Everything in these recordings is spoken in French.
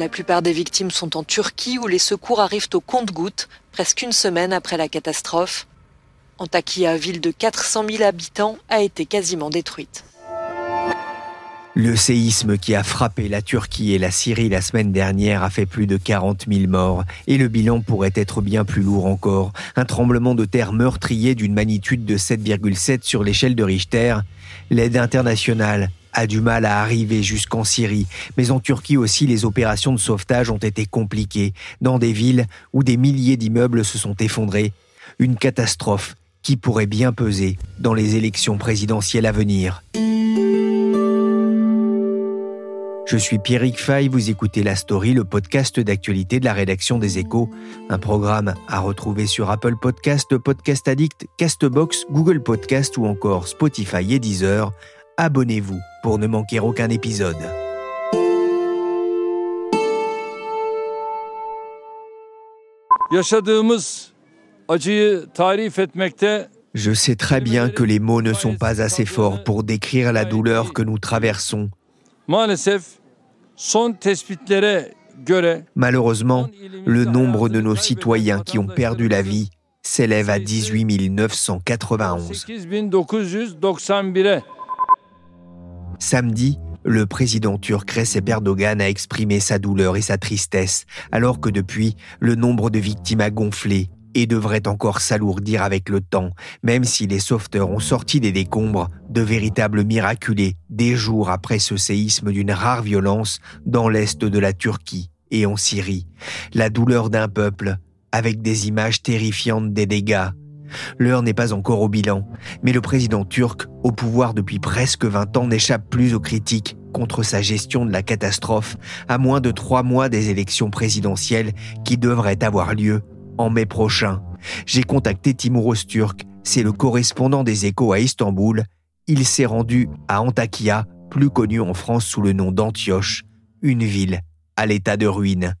La plupart des victimes sont en Turquie où les secours arrivent au compte-gouttes, presque une semaine après la catastrophe. Antakya, ville de 400 000 habitants, a été quasiment détruite. Le séisme qui a frappé la Turquie et la Syrie la semaine dernière a fait plus de 40 000 morts et le bilan pourrait être bien plus lourd encore. Un tremblement de terre meurtrier d'une magnitude de 7,7 sur l'échelle de Richter. L'aide internationale a du mal à arriver jusqu'en Syrie, mais en Turquie aussi les opérations de sauvetage ont été compliquées, dans des villes où des milliers d'immeubles se sont effondrés. Une catastrophe qui pourrait bien peser dans les élections présidentielles à venir. Je suis Pierrick Fay, vous écoutez La Story, le podcast d'actualité de la rédaction des Échos, un programme à retrouver sur Apple Podcast, Podcast Addict, Castbox, Google Podcast ou encore Spotify et Deezer. Abonnez-vous pour ne manquer aucun épisode. Je sais très bien que les mots ne sont pas assez forts pour décrire la douleur que nous traversons. Malheureusement, le nombre de nos citoyens qui ont perdu la vie s'élève à 18 991. 8991'e Samedi, le président turc Recep Erdogan a exprimé sa douleur et sa tristesse, alors que depuis, le nombre de victimes a gonflé et devrait encore s'alourdir avec le temps, même si les sauveteurs ont sorti des décombres de véritables miraculés des jours après ce séisme d'une rare violence dans l'est de la Turquie et en Syrie. La douleur d'un peuple avec des images terrifiantes des dégâts. L'heure n'est pas encore au bilan, mais le président turc, au pouvoir depuis presque 20 ans, n'échappe plus aux critiques contre sa gestion de la catastrophe à moins de trois mois des élections présidentielles qui devraient avoir lieu en mai prochain. J'ai contacté Timur Öztürk, c'est le correspondant des échos à Istanbul. Il s'est rendu à Antakya, plus connu en France sous le nom d'Antioche, une ville à l'état de ruine.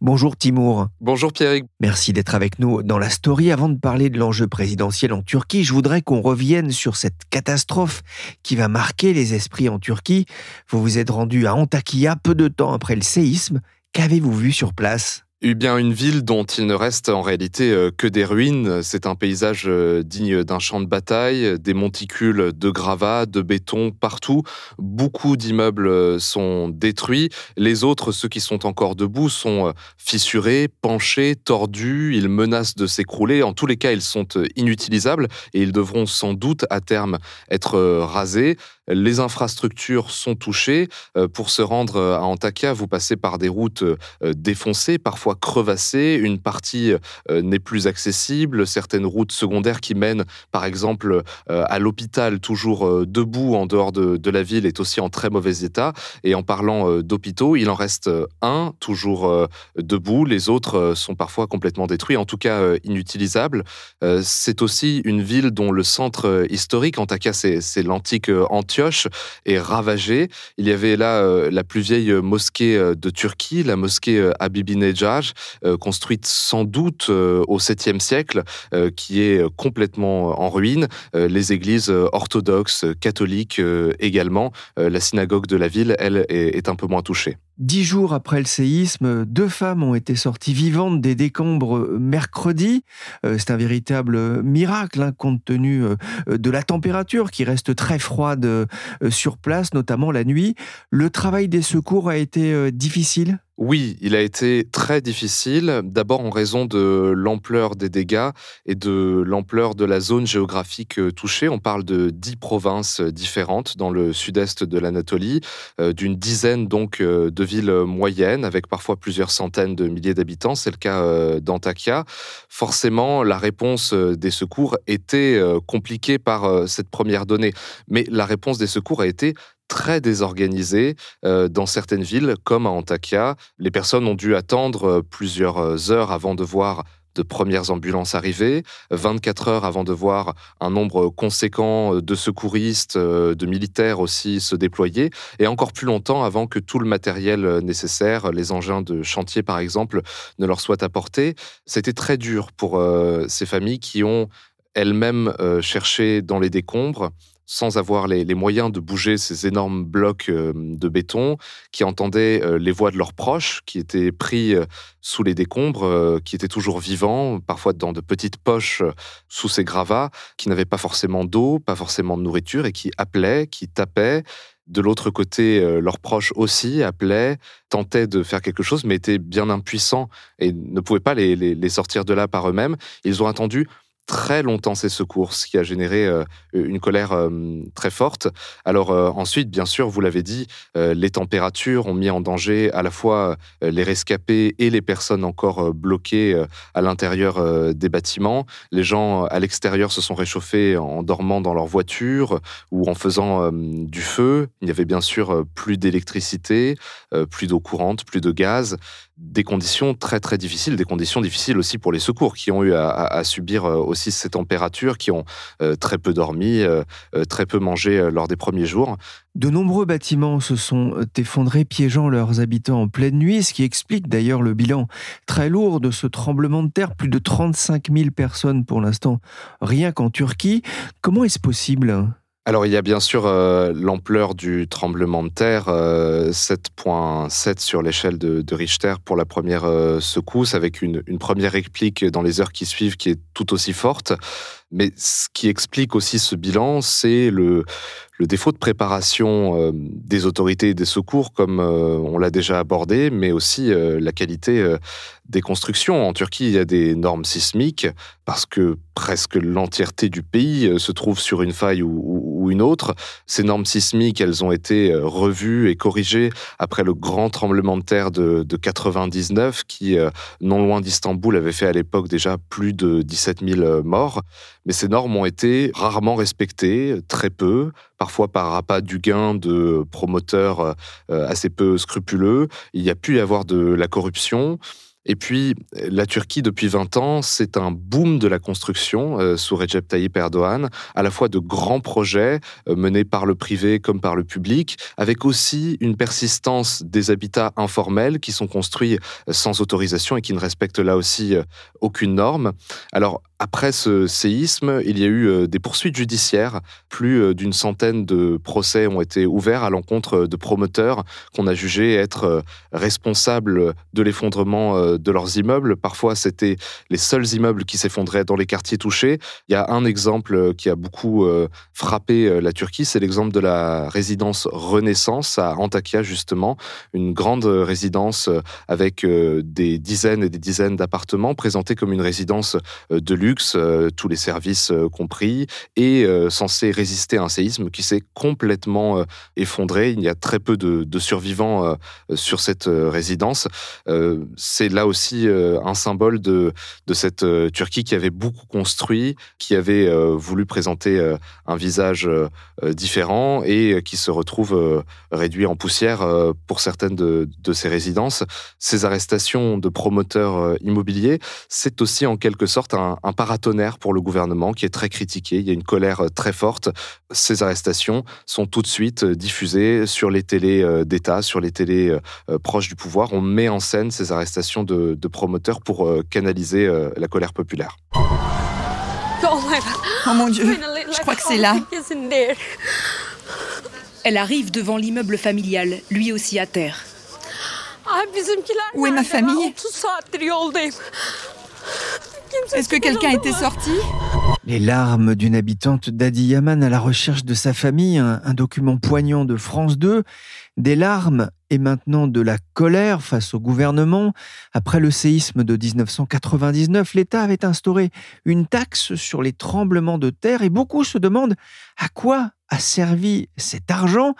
Bonjour Timur. Bonjour Pierrick. Merci d'être avec nous dans la story. Avant de parler de l'enjeu présidentiel en Turquie, je voudrais qu'on revienne sur cette catastrophe qui va marquer les esprits en Turquie. Vous vous êtes rendu à Antakya peu de temps après le séisme. Qu'avez-vous vu sur place? Eh bien, une ville dont il ne reste en réalité euh, que des ruines. C'est un paysage euh, digne d'un champ de bataille, des monticules de gravats, de béton partout. Beaucoup d'immeubles euh, sont détruits. Les autres, ceux qui sont encore debout, sont fissurés, penchés, tordus. Ils menacent de s'écrouler. En tous les cas, ils sont inutilisables et ils devront sans doute à terme être rasés. Les infrastructures sont touchées. Pour se rendre à Antakya, vous passez par des routes défoncées, parfois crevassées. Une partie n'est plus accessible. Certaines routes secondaires qui mènent, par exemple, à l'hôpital, toujours debout en dehors de, de, la ville, est aussi en très mauvais état. Et en parlant d'hôpitaux, il en reste un, toujours debout. Les autres sont parfois complètement détruits, en tout cas inutilisables. C'est aussi une ville dont le centre historique, Antakya, c'est l'antique Antioche, est ravagé. Il y avait là la plus vieille mosquée de Turquie, la mosquée Habibi Nejaj, construite sans doute au 7e siècle, qui est complètement en ruine. Les églises orthodoxes, catholiques également. La synagogue de la ville, elle, est un peu moins touchée. Dix jours après le séisme, deux femmes ont été sorties vivantes des décombres mercredi. C'est un véritable miracle, hein, compte tenu de la température qui reste très froide sur place, notamment la nuit. Le travail des secours a été difficile Oui, il a été très difficile, d'abord en raison de l'ampleur des dégâts et de l'ampleur de la zone géographique euh, touchée. On parle de dix provinces différentes dans le sud-est de l'Anatolie, euh, d'une dizaine donc euh, de villes moyennes avec parfois plusieurs centaines de milliers d'habitants. C'est le cas d'Antakya. Forcément, la réponse des secours était compliquée par cette première donnée, mais la réponse des secours a été très désorganisé euh, dans certaines villes, comme à Antakya. Les personnes ont dû attendre euh, plusieurs euh, heures avant de voir de premières ambulances arriver, 24 heures avant de voir un nombre conséquent de secouristes, de militaires aussi se déployer, et encore plus longtemps avant que tout le matériel nécessaire, les engins de chantier par exemple, ne leur soit apporté. C'était très dur pour ces familles qui ont elles-mêmes cherché dans les décombres sans avoir les, moyens de bouger ces énormes blocs euh, de béton, qui entendaient euh, les voix de leurs proches, qui étaient pris euh, sous les décombres, qui étaient toujours vivants, parfois dans de petites poches sous ces gravats, qui n'avaient pas forcément d'eau, pas forcément de nourriture, et qui appelaient, qui tapaient. De l'autre côté, leurs proches aussi appelaient, tentaient de faire quelque chose, mais étaient bien impuissants et ne pouvaient pas les sortir de là par eux-mêmes. Ils ont attendu très longtemps ces secours, ce qui a généré euh, une colère euh, très forte. Alors euh, ensuite, bien sûr, vous l'avez dit, les températures ont mis en danger à la fois les rescapés et les personnes encore bloquées à l'intérieur des bâtiments. Les gens à l'extérieur se sont réchauffés en dormant dans leur voiture ou en faisant du feu. Il n'y avait bien sûr plus d'électricité, plus d'eau courante, plus de gaz des conditions très très difficiles, des conditions difficiles aussi pour les secours qui ont eu à, subir euh, aussi ces températures, qui ont euh, très peu dormi, euh, très peu mangé lors des premiers jours. De nombreux bâtiments se sont effondrés, piégeant leurs habitants en pleine nuit, ce qui explique d'ailleurs le bilan très lourd de ce tremblement de terre, plus de 35 000 personnes pour l'instant, rien qu'en Turquie. Comment est-ce possible? Alors il y a bien sûr euh, l'ampleur du tremblement de terre, 7.7 euh, sur l'échelle de, Richter pour la première euh, secousse, avec une, première réplique dans les heures qui suivent qui est tout aussi forte. Mais ce qui explique aussi ce bilan, c'est le, le défaut de préparation des autorités et des secours, comme on l'a déjà abordé, mais aussi la qualité des constructions. En Turquie, il y a des normes sismiques parce que presque l'entièreté du pays se trouve sur une faille ou, une autre. Ces normes sismiques, elles ont été revues et corrigées après le grand tremblement de terre de, de 99 qui, non loin d'Istanbul, avait fait à l'époque déjà plus de 17 000 morts. Mais ces normes ont été rarement respectées, très peu, parfois par appât du gain de promoteurs euh, assez peu scrupuleux. Il y a pu y avoir de la corruption. Et puis, la Turquie, depuis 20 ans, c'est un boom de la construction euh, sous Recep Tayyip Erdogan, à la fois de grands projets euh, menés par le privé comme par le public, avec aussi une persistance des habitats informels qui sont construits sans autorisation et qui ne respectent là aussi aucune norme. Alors, après ce séisme, il y a eu euh, des poursuites judiciaires. Plus euh, d'une centaine de procès ont été ouverts à l'encontre de promoteurs qu'on a jugés être euh, responsables de l'effondrement de leurs immeubles. Parfois, c'était les seuls immeubles qui s'effondraient dans les quartiers touchés. Il y a un exemple qui a beaucoup frappé la Turquie, c'est l'exemple de la résidence Renaissance à Antakya, justement, une grande résidence avec des dizaines et des dizaines d'appartements présentés comme une résidence de luxe euh, tous les services euh, compris, et euh, censé résister à un séisme qui s'est complètement effondré. Il y a très peu de, survivants sur cette résidence. C'est là aussi un symbole de, cette Turquie qui avait beaucoup construit, qui avait voulu présenter un visage différent et qui se retrouve réduit en poussière pour certaines de, de ces résidences. Ces arrestations de promoteurs immobiliers, c'est aussi en quelque sorte un, un paratonnerre pour le gouvernement qui est très critiqué. Il y a une colère euh, très forte. Ces arrestations sont tout de suite euh, diffusées sur les télés euh, d'État, sur les télés proches du pouvoir. On met en scène ces arrestations de, promoteurs pour canaliser la colère populaire. Oh mon Dieu, je crois que c'est là. Elle arrive devant l'immeuble familial, lui aussi à terre. Où est ma famille? Est-ce que quelqu'un était sorti? Les larmes d'une habitante d'Adiyaman à la recherche de sa famille, un, document poignant de France 2, des larmes et maintenant de la colère face au gouvernement. Après le séisme de 1999, l'État avait instauré une taxe sur les tremblements de terre et beaucoup se demandent à quoi a servi cet argent.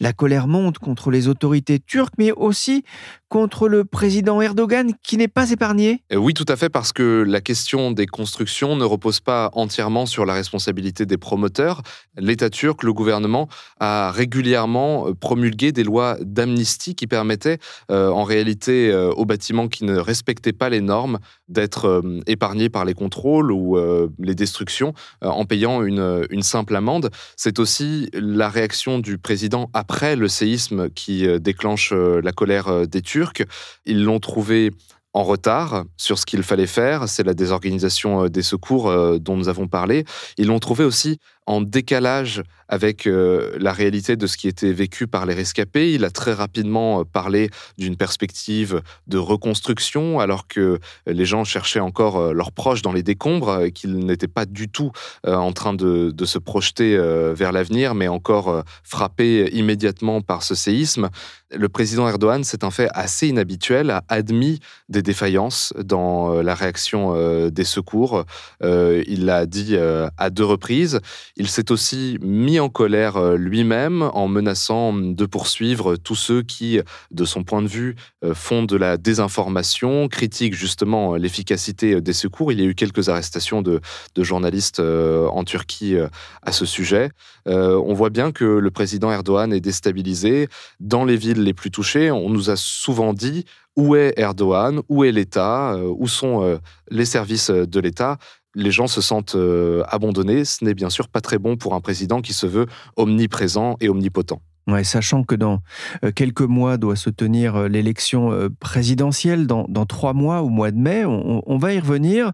La colère monte contre les autorités turques, mais aussi contre le président Erdogan qui n'est pas épargné euh, Oui, tout à fait, parce que la question des constructions ne repose pas entièrement sur la responsabilité des promoteurs. L'État turc, le gouvernement, a régulièrement euh, promulgué des lois d'amnistie qui permettaient en réalité aux bâtiments qui ne respectaient pas les normes d'être épargnés par les contrôles ou les destructions en payant une, simple amende. C'est aussi la réaction du président après le séisme qui déclenche la colère des Turcs ils l'ont trouvé en retard sur ce qu'il fallait faire, c'est la désorganisation euh, des secours euh, dont nous avons parlé. Ils l'ont trouvé aussi en décalage avec euh, la réalité de ce qui était vécu par les rescapés. Il a très rapidement euh, parlé d'une perspective de reconstruction, alors que les gens cherchaient encore euh, leurs proches dans les décombres, qu'ils n'étaient pas du tout en train de se projeter vers l'avenir, mais encore frappés immédiatement par ce séisme. Le président Erdogan, c'est un fait assez inhabituel, a admis des défaillances dans la réaction des secours. Il l'a dit à deux reprises. Il s'est aussi mis en colère euh, lui-même en menaçant de poursuivre tous ceux qui, de son point de vue, euh, font de la désinformation, critiquent justement l'efficacité des secours. Il y a eu quelques arrestations de, journalistes euh, en Turquie à ce sujet. On voit bien que le président Erdogan est déstabilisé. Dans les villes les plus touchées, on nous a souvent dit où est Erdogan, où est l'État, où sont les services de l'État les gens se sentent euh, abandonnés. Ce n'est bien sûr pas très bon pour un président qui se veut omniprésent et omnipotent. Sachant que dans euh, quelques mois doit se tenir euh, l'élection euh, présidentielle, dans, trois mois, au mois de mai, on, va y revenir.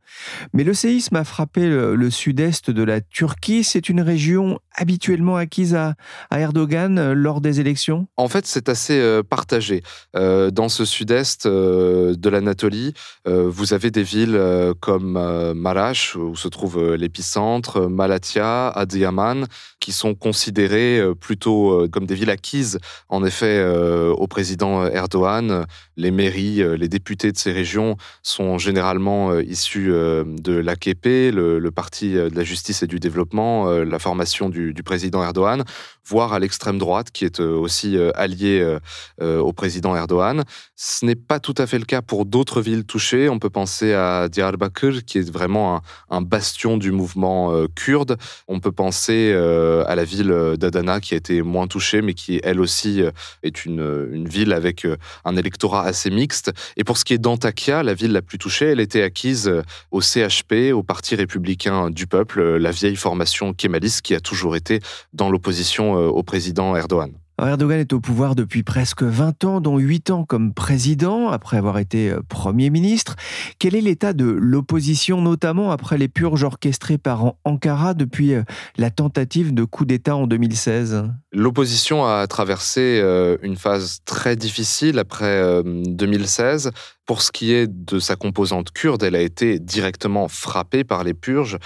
Mais le séisme a frappé le, sud-est de la Turquie. C'est une région habituellement acquise à, Erdogan lors des élections? En fait, c'est assez partagé. dans ce sud-est de l'Anatolie, vous avez des villes comme Marash, où se trouve l'épicentre, Malatya, Adiyaman, qui sont considérées plutôt comme des villes acquises, en effet, euh, au président Erdogan. Les mairies, euh, les députés de ces régions sont généralement euh, issus de l'AKP, le, le, Parti de la justice et du développement, la formation du, du président Erdogan, voire à l'extrême droite, qui est aussi alliée au président Erdogan. Ce n'est pas tout à fait le cas pour d'autres villes touchées. On peut penser à Diyarbakir, qui est vraiment un, bastion du mouvement kurde. On peut penser à la ville d'Adana, qui a été moins touchée, mais qui, elle aussi, euh, est une, une ville avec euh, un électorat assez mixte. Et pour ce qui est d'Antakya, la ville la plus touchée, elle était acquise euh, au CHP, au Parti républicain du peuple, la vieille formation kémaliste qui a toujours été dans l'opposition au président Erdogan. Erdogan est au pouvoir depuis presque 20 ans, dont 8 ans comme président, après avoir été euh, Premier ministre. Quel est l'état de l'opposition, notamment après les purges orchestrées par Ankara depuis euh, la tentative de coup d'État en 2016 L'opposition a traversé euh, une phase très difficile après 2016. Pour ce qui est de sa composante kurde, elle a été directement frappée par les purges.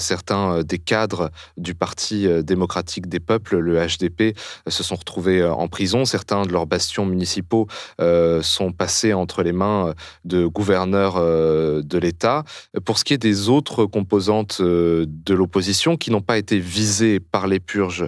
certains des cadres du Parti démocratique des peuples, le HDP, se sont retrouvés euh, en prison. Certains de leurs bastions municipaux euh, sont passés entre les mains de gouverneurs euh, de l'État. Pour ce qui est des autres composantes de l'opposition qui n'ont pas été visées par les purges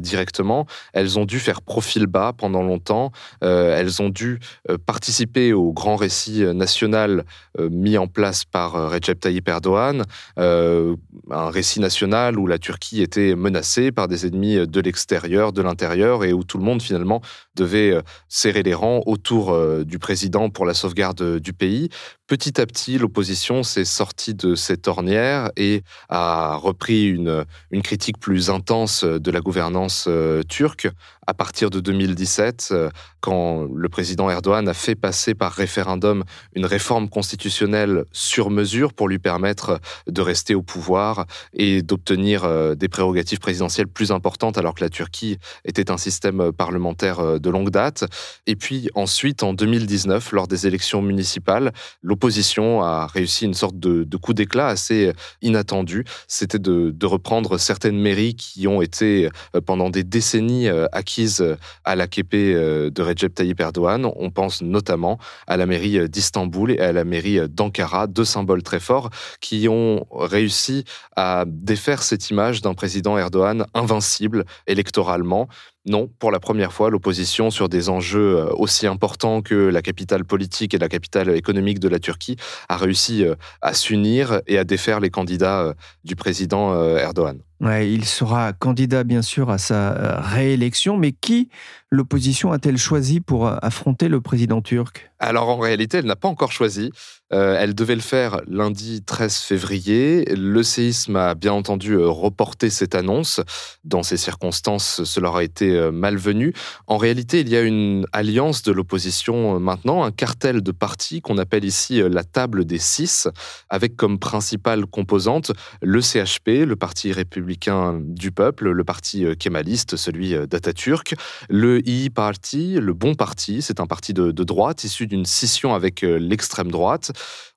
directement, elles ont dû faire profil bas pendant longtemps. elles ont dû participer au grand récit national mis en place par Recep Tayyip Erdogan, un récit national où la Turquie était menacée par des ennemis de l'extérieur, de l'intérieur, et où tout le monde finalement devait euh, serrer les rangs autour euh, du président pour la sauvegarde euh, du pays. Petit à petit, l'opposition s'est sortie de cette ornière et a repris une, critique plus intense de la gouvernance turque à partir de 2017, quand le président Erdogan a fait passer par référendum une réforme constitutionnelle sur mesure pour lui permettre de rester au pouvoir et d'obtenir des prérogatives présidentielles plus importantes alors que la Turquie était un système parlementaire de longue date. Et puis ensuite, en 2019, lors des élections municipales, l'opposition l'opposition a réussi une sorte de, coup d'éclat assez inattendu. C'était de, reprendre certaines mairies qui ont été pendant des décennies acquises à l'AKP de Recep Tayyip Erdogan. On pense notamment à la mairie d'Istanbul et à la mairie d'Ankara, deux symboles très forts qui ont réussi à défaire cette image d'un président Erdogan invincible électoralement. Non, pour la première fois, l'opposition sur des enjeux euh, aussi importants que la capitale politique et la capitale économique de la Turquie a réussi euh, à s'unir et à défaire les candidats euh, du président Erdogan. Il sera candidat bien sûr à sa réélection, mais qui l'opposition a-t-elle choisi pour affronter le président turc? Alors en réalité, elle n'a pas encore choisi. elle devait le faire lundi 13 février. Le séisme a bien entendu reporté cette annonce. Dans ces circonstances, cela aurait été euh, malvenu. En réalité, il y a une alliance de l'opposition euh, maintenant, un cartel de partis qu'on appelle ici euh, la table des six, avec comme principale composante le CHP, le Parti républicain du peuple, le parti kémaliste, celui d'Atatürk, le II Party, le Bon Parti, c'est un parti de, de droite issu d'une scission avec l'extrême droite.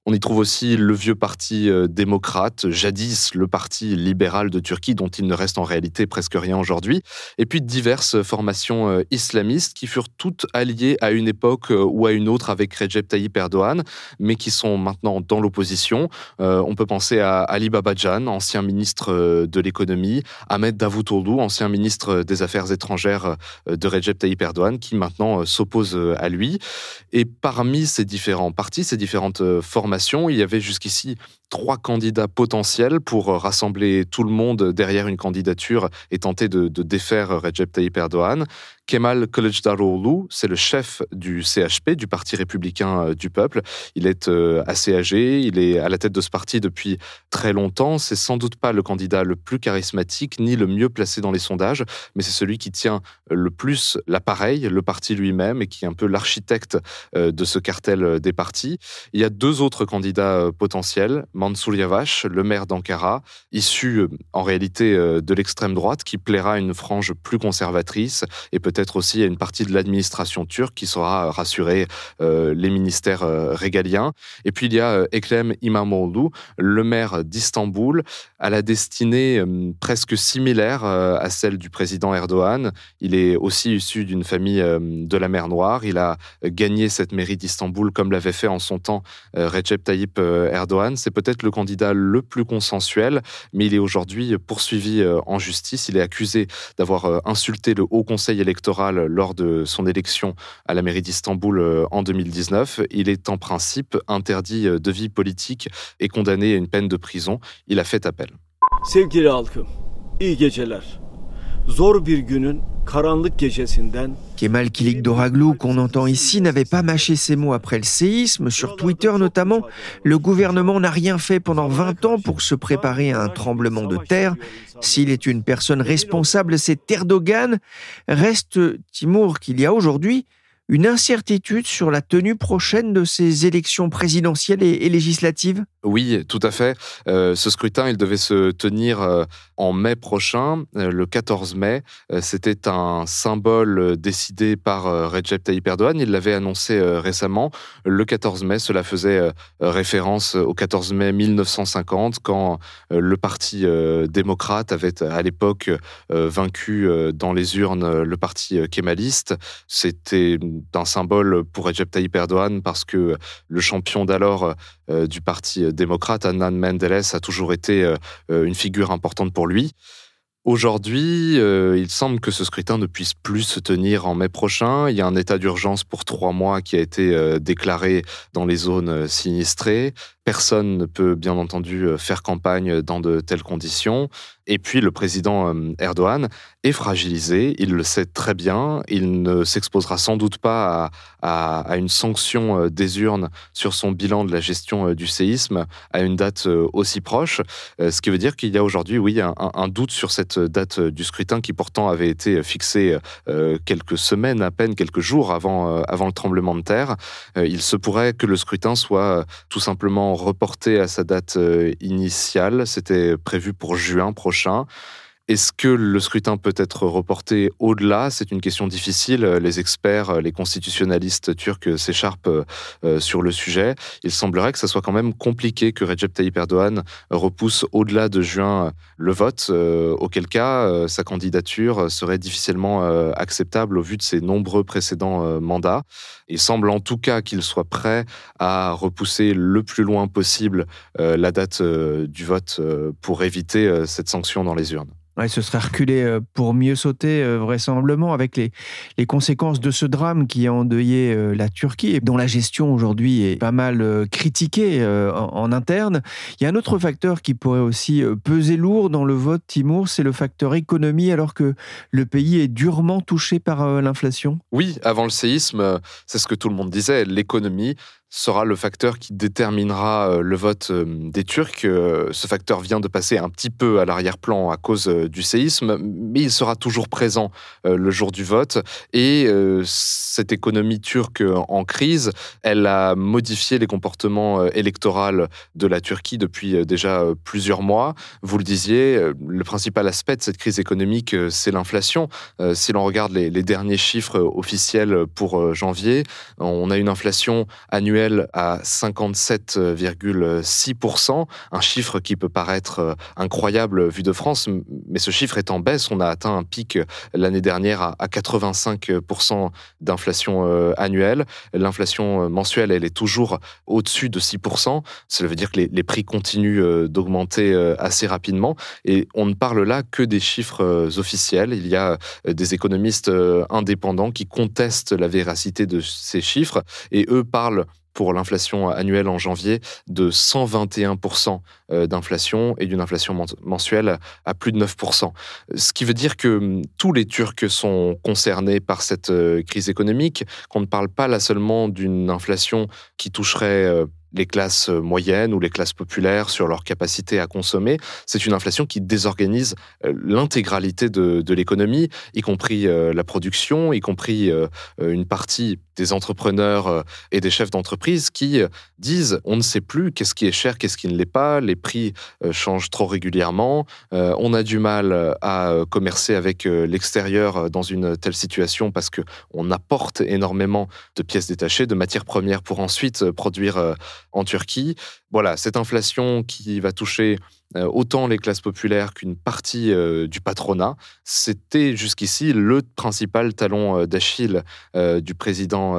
On y trouve aussi le vieux parti euh, démocrate, jadis le parti libéral de Turquie, dont il ne reste en réalité presque rien aujourd'hui, et puis diverses formations euh, islamistes qui furent toutes alliées à une époque euh, ou à une autre avec Recep Tayyip Erdogan, mais qui sont maintenant dans l'opposition. on peut penser à Ali Babajan, ancien ministre de l'économie, Ahmed Davutoglu, ancien ministre des Affaires étrangères de Recep Tayyip Erdogan, qui maintenant s'oppose à lui. Et parmi ces différents partis, ces différentes formations, il y avait jusqu'ici trois candidats potentiels pour rassembler tout le monde derrière une candidature et tenter de, défaire Recep Tayyip Erdogan. Kemal Kılıçdaroğlu, c'est le chef du CHP, du Parti républicain euh, du peuple. Il est euh, assez âgé, il est à la tête de ce parti depuis très longtemps. C'est sans doute pas le candidat le plus charismatique ni le mieux placé dans les sondages, mais c'est celui qui tient le plus l'appareil, le parti lui-même, et qui est un peu l'architecte euh, de ce cartel des partis. Il y a deux autres candidats potentiels, Mansour Yavaş, le maire d'Ankara, issu en réalité de l'extrême droite, qui plaira à une frange plus conservatrice et peut peut-être aussi à une partie de l'administration turque qui saura rassurer euh, les ministères euh, régaliens. Et puis il y a euh, Ekrem İmamoğlu, le maire d'Istanbul, à la destinée presque similaire à celle du président Erdogan. Il est aussi issu d'une famille de la mer Noire. Il a gagné cette mairie d'Istanbul comme l'avait fait en son temps Recep Tayyip Erdogan. C'est peut-être le candidat le plus consensuel, mais il est aujourd'hui poursuivi en justice. Il est accusé d'avoir insulté le Haut Conseil électoral lors de son élection à la mairie d'Istanbul euh, en 2019. Il est en principe interdit euh, de vie politique et condamné à une peine de prison. Il a fait appel. Kemal Kilik qu'on entend ici, n'avait pas mâché ses mots après le séisme. Sur Twitter notamment, le gouvernement n'a rien fait pendant 20 ans pour se préparer à un tremblement de terre. S'il est une personne responsable, c'est Erdogan. Reste, Timour, qu'il y a aujourd'hui une incertitude sur la tenue prochaine de ces élections présidentielles et, législatives Oui, tout à fait. Euh, ce scrutin, il devait se tenir euh, en mai prochain, euh, le 14 mai. C'était un symbole décidé par Recep Tayyip Erdogan. Il l'avait annoncé récemment. Le 14 mai, cela faisait référence au 14 mai 1950, quand le parti démocrate avait à l'époque vaincu dans les urnes le parti kémaliste. C'était d'un symbole pour Recep Tayyip Erdogan parce que le champion d'alors du parti démocrate, Adnan Menderes, a toujours été euh, une figure importante pour lui. Aujourd'hui, euh, il semble que ce scrutin ne puisse plus se tenir en mai prochain. Il y a un état d'urgence pour trois mois qui a été déclaré dans les zones sinistrées. Personne ne peut bien entendu faire campagne dans de telles conditions. Et puis le président euh, Erdogan est fragilisé, il le sait très bien, il ne s'exposera sans doute pas à, une sanction euh, des urnes sur son bilan de la gestion euh, du séisme à une date aussi proche, ce qui veut dire qu'il y a aujourd'hui, oui, un, doute sur cette date du scrutin qui pourtant avait été fixée quelques semaines à peine, quelques jours avant, avant le tremblement de terre. Il se pourrait que le scrutin soit tout simplement reporté à sa date initiale, c'était prévu pour juin prochain Est-ce que le scrutin peut être reporté au-delà? C'est une question difficile. Les experts, les constitutionnalistes turcs s'écharpent euh, sur le sujet. Il semblerait que ce soit quand même compliqué que Recep Tayyip Erdogan repousse au-delà de juin le vote, euh, auquel cas euh, sa candidature serait difficilement acceptable au vu de ses nombreux précédents mandats. Il semble en tout cas qu'il soit prêt à repousser le plus loin possible la date du vote pour éviter cette sanction dans les urnes. Ouais, ce serait reculé euh, pour mieux sauter, euh, vraisemblablement, avec les, les conséquences de ce drame qui a endeuillé euh, la Turquie et dont la gestion aujourd'hui est pas mal critiquée en, interne. Il y a un autre facteur qui pourrait aussi peser lourd dans le vote, Timour, c'est le facteur économie, alors que le pays est durement touché par l'inflation. Oui, avant le séisme, c'est ce que tout le monde disait, l'économie sera le facteur qui déterminera euh, le vote euh, des Turcs. Euh, ce facteur vient de passer un petit peu à l'arrière-plan à cause du séisme, mais il sera toujours présent le jour du vote. Et cette économie turque en crise, elle a modifié les comportements électoraux de la Turquie depuis déjà plusieurs mois. Vous le disiez, le principal aspect de cette crise économique, c'est l'inflation. Si l'on regarde les, les derniers chiffres officiels pour janvier, on a une inflation annuelle à 57,6%, un chiffre qui peut paraître euh, incroyable vu de France, mais ce chiffre est en baisse. On a atteint un pic euh, l'année dernière à 85% d'inflation euh, annuelle. L'inflation mensuelle, elle est toujours au-dessus de 6%. Cela veut dire que les, prix continuent d'augmenter assez rapidement. Et on ne parle là que des chiffres officiels. Il y a des économistes indépendants qui contestent la véracité de ces chiffres et eux parlent pour l'inflation annuelle en janvier de 121% euh, d'inflation et d'une inflation mensuelle à plus de 9%. Ce qui veut dire que hum, tous les Turcs sont concernés par cette euh, crise économique, qu'on ne parle pas là seulement d'une inflation qui toucherait euh, les classes moyennes ou les classes populaires sur leur capacité à consommer. C'est une inflation qui désorganise l'intégralité de, l'économie, y compris la production, y compris une partie des entrepreneurs et des chefs d'entreprise qui disent on ne sait plus qu'est-ce qui est cher, qu'est-ce qui ne l'est pas, les prix changent trop régulièrement, on a du mal à commercer avec l'extérieur dans une telle situation parce que on apporte énormément de pièces détachées, de matières premières pour ensuite produire en Turquie. Voilà, cette inflation qui va toucher euh, autant les classes populaires qu'une partie euh, du patronat. C'était jusqu'ici le principal talon euh, d'Achille du président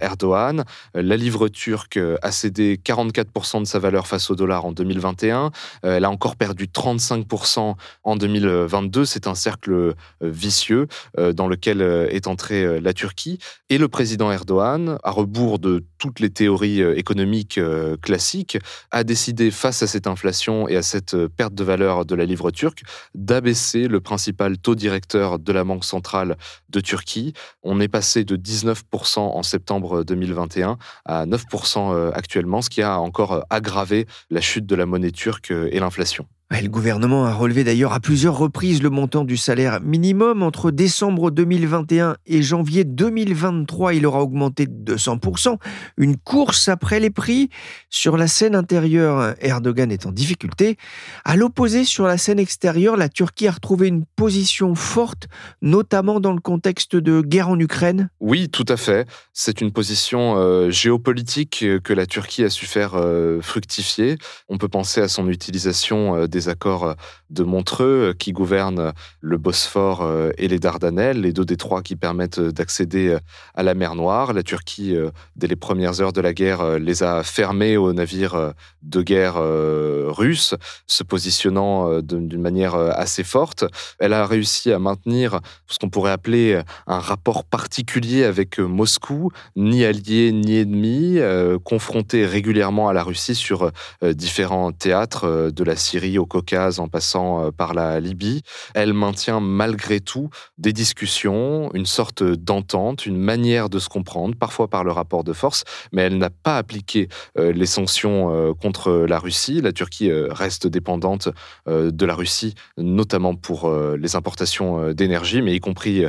Erdogan. La livre turque a cédé 44% de sa valeur face au dollar en 2021. Elle a encore perdu 35% en 2022. C'est un cercle vicieux dans lequel est entrée la Turquie. Et le président Erdogan, à rebours de toutes les théories économiques classiques, a décidé face à cette inflation et à cette euh, perte de valeur de la livre turque, d'abaisser le principal taux directeur de la Banque centrale de Turquie. On est passé de 19% en septembre 2021 à 9% euh, actuellement, ce qui a encore euh, aggravé la chute de la monnaie turque et l'inflation. Le gouvernement a relevé d'ailleurs à plusieurs reprises le montant du salaire minimum. Entre décembre 2021 et janvier 2023, il aura augmenté de 200%. Une course après les prix. Sur la scène intérieure, Erdogan est en difficulté. À l'opposé, sur la scène extérieure, la Turquie a retrouvé une position forte, notamment dans le contexte de guerre en Ukraine. Oui, tout à fait. C'est une position euh, géopolitique que la Turquie a su faire euh, fructifier. On peut penser à son utilisation euh, des accords euh, de Montreux euh, qui gouvernent le Bosphore euh, et les Dardanelles, les deux détroits qui permettent d'accéder à la mer Noire. La Turquie, dès les premières heures de la guerre, les a fermés aux navires de guerre russes, se positionnant d'une manière assez forte. Elle a réussi à maintenir ce qu'on pourrait appeler un rapport particulier avec Moscou, ni allié ni ennemi, confronté régulièrement à la Russie sur différents théâtres de la Syrie au Caucase en passant euh, par la Libye, elle maintient malgré tout des discussions, une sorte d'entente, une manière de se comprendre, parfois par le rapport de force, mais elle n'a pas appliqué euh, les sanctions euh, contre la Russie. La Turquie reste dépendante de la Russie, notamment pour les importations d'énergie, mais y compris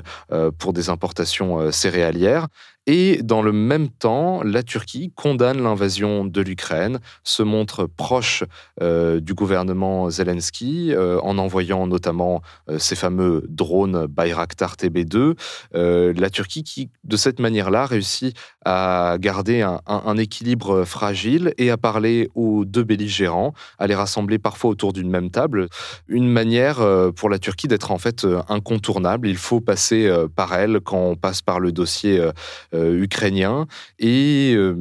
pour des importations céréalières. Et dans le même temps, la Turquie condamne l'invasion de l'Ukraine, se montre proche euh, du gouvernement Zelensky euh, en envoyant notamment euh, ces fameux drones Bayraktar TB2. la Turquie qui, de cette manière-là, réussit à garder un, équilibre fragile et à parler aux deux belligérants, à les rassembler parfois autour d'une même table. Une manière pour la Turquie d'être en fait incontournable. Il faut passer par elle quand on passe par le dossier euh, ukrainien. Et euh,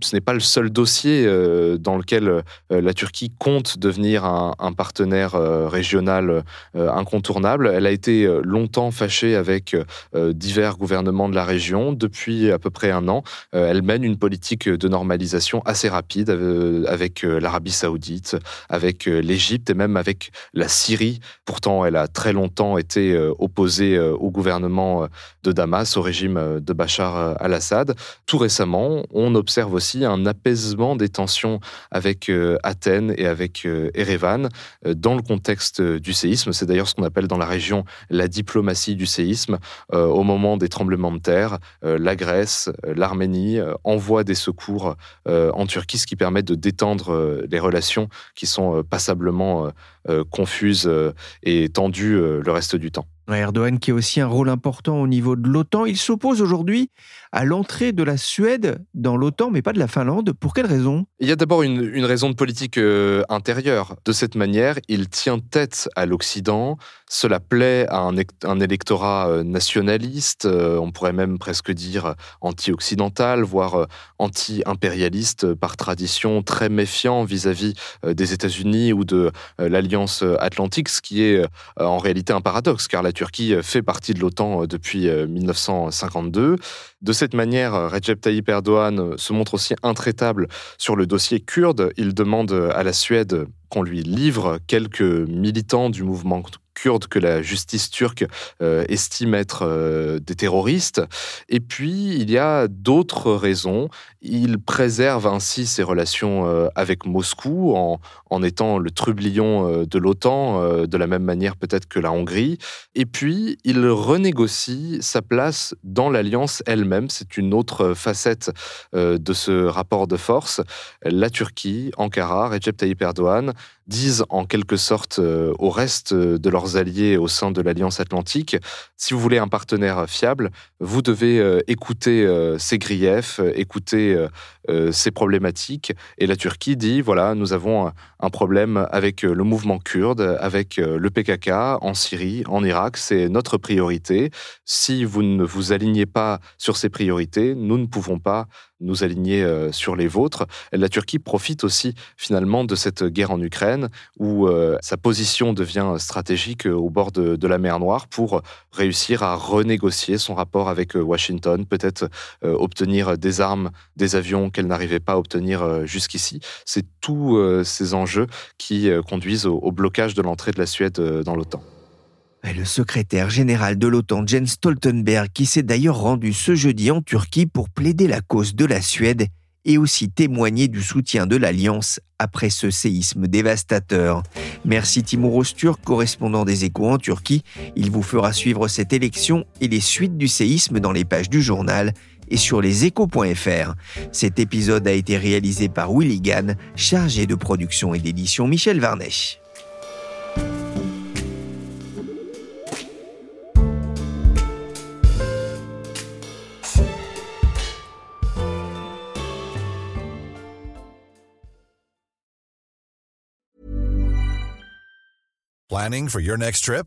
ce n'est pas le seul dossier euh, dans lequel la Turquie compte devenir un, partenaire régional incontournable. Elle a été longtemps fâchée avec divers gouvernements de la région. Depuis à peu près un an, elle mène une politique de normalisation assez rapide avec l'Arabie saoudite, avec l'Égypte et même avec la Syrie. Pourtant, elle a très longtemps été opposée au gouvernement de Damas, au régime de Bachar euh, al-Assad. Tout récemment, on observe aussi un apaisement des tensions avec euh, Athènes et avec euh, Erevan dans le contexte du séisme. C'est d'ailleurs ce qu'on appelle dans la région la diplomatie du séisme. Au moment des tremblements de terre, la Grèce, l'Arménie envoient des secours en Turquie, ce qui permet de détendre les relations qui sont passablement confuses et tendues le reste du temps. Erdogan qui a aussi un rôle important au niveau de l'OTAN. Il s'oppose aujourd'hui à l'entrée de la Suède dans l'OTAN, mais pas de la Finlande. Pour quelle raison? Il y a d'abord une, raison de politique euh, intérieure. De cette manière, il tient tête à l'Occident. Cela plaît à un, électorat euh, nationaliste, euh, on pourrait même presque dire anti-occidental, voire anti-impérialiste par tradition, très méfiant vis-à-vis des États-Unis ou de l'Alliance atlantique, ce qui est en réalité un paradoxe, car la Turquie fait partie de l'OTAN depuis 1952. De cette manière, Recep Tayyip Erdogan se montre aussi intraitable sur le dossier kurde. Il demande à la Suède qu'on lui livre quelques militants du mouvement kurdes que la justice turque euh, estime être euh, des terroristes. Et puis, il y a d'autres raisons. Il préserve ainsi ses relations euh, avec Moscou en, en, étant le trublion de l'OTAN, de la même manière peut-être que la Hongrie. Et puis, il renégocie sa place dans l'alliance elle-même. C'est une autre facette de ce rapport de force. La Turquie, Ankara, Recep Tayyip Erdogan disent en quelque sorte au reste de leurs alliés au sein de l'Alliance Atlantique. Si vous voulez un partenaire fiable, vous devez euh, écouter euh, ses griefs, euh, écouter ses problématiques. Et la Turquie dit, voilà, nous avons un problème avec le mouvement kurde, avec le PKK en Syrie, en Irak, c'est notre priorité. Si vous ne vous alignez pas sur ces priorités, nous ne pouvons pas nous aligner euh, sur les vôtres. La Turquie profite aussi finalement de cette guerre en Ukraine où euh, sa position devient stratégique au bord de, la mer Noire pour réussir à renégocier son rapport avec euh, Washington, peut-être obtenir des armes, des avions qu'elle n'arrivait pas à obtenir jusqu'ici. C'est tous ces enjeux qui conduisent au blocage de l'entrée de la Suède dans l'OTAN. Le secrétaire général de l'OTAN, Jens Stoltenberg, qui s'est d'ailleurs rendu ce jeudi en Turquie pour plaider la cause de la Suède et aussi témoigner du soutien de l'Alliance après ce séisme dévastateur. Merci Timur Osturk, correspondant des échos en Turquie. Il vous fera suivre cette élection et les suites du séisme dans les pages du journal et sur leséchos.fr. Cet épisode a été réalisé par Willy Gann, chargé de production et d'édition Michel Varnèche. Planning for your next trip?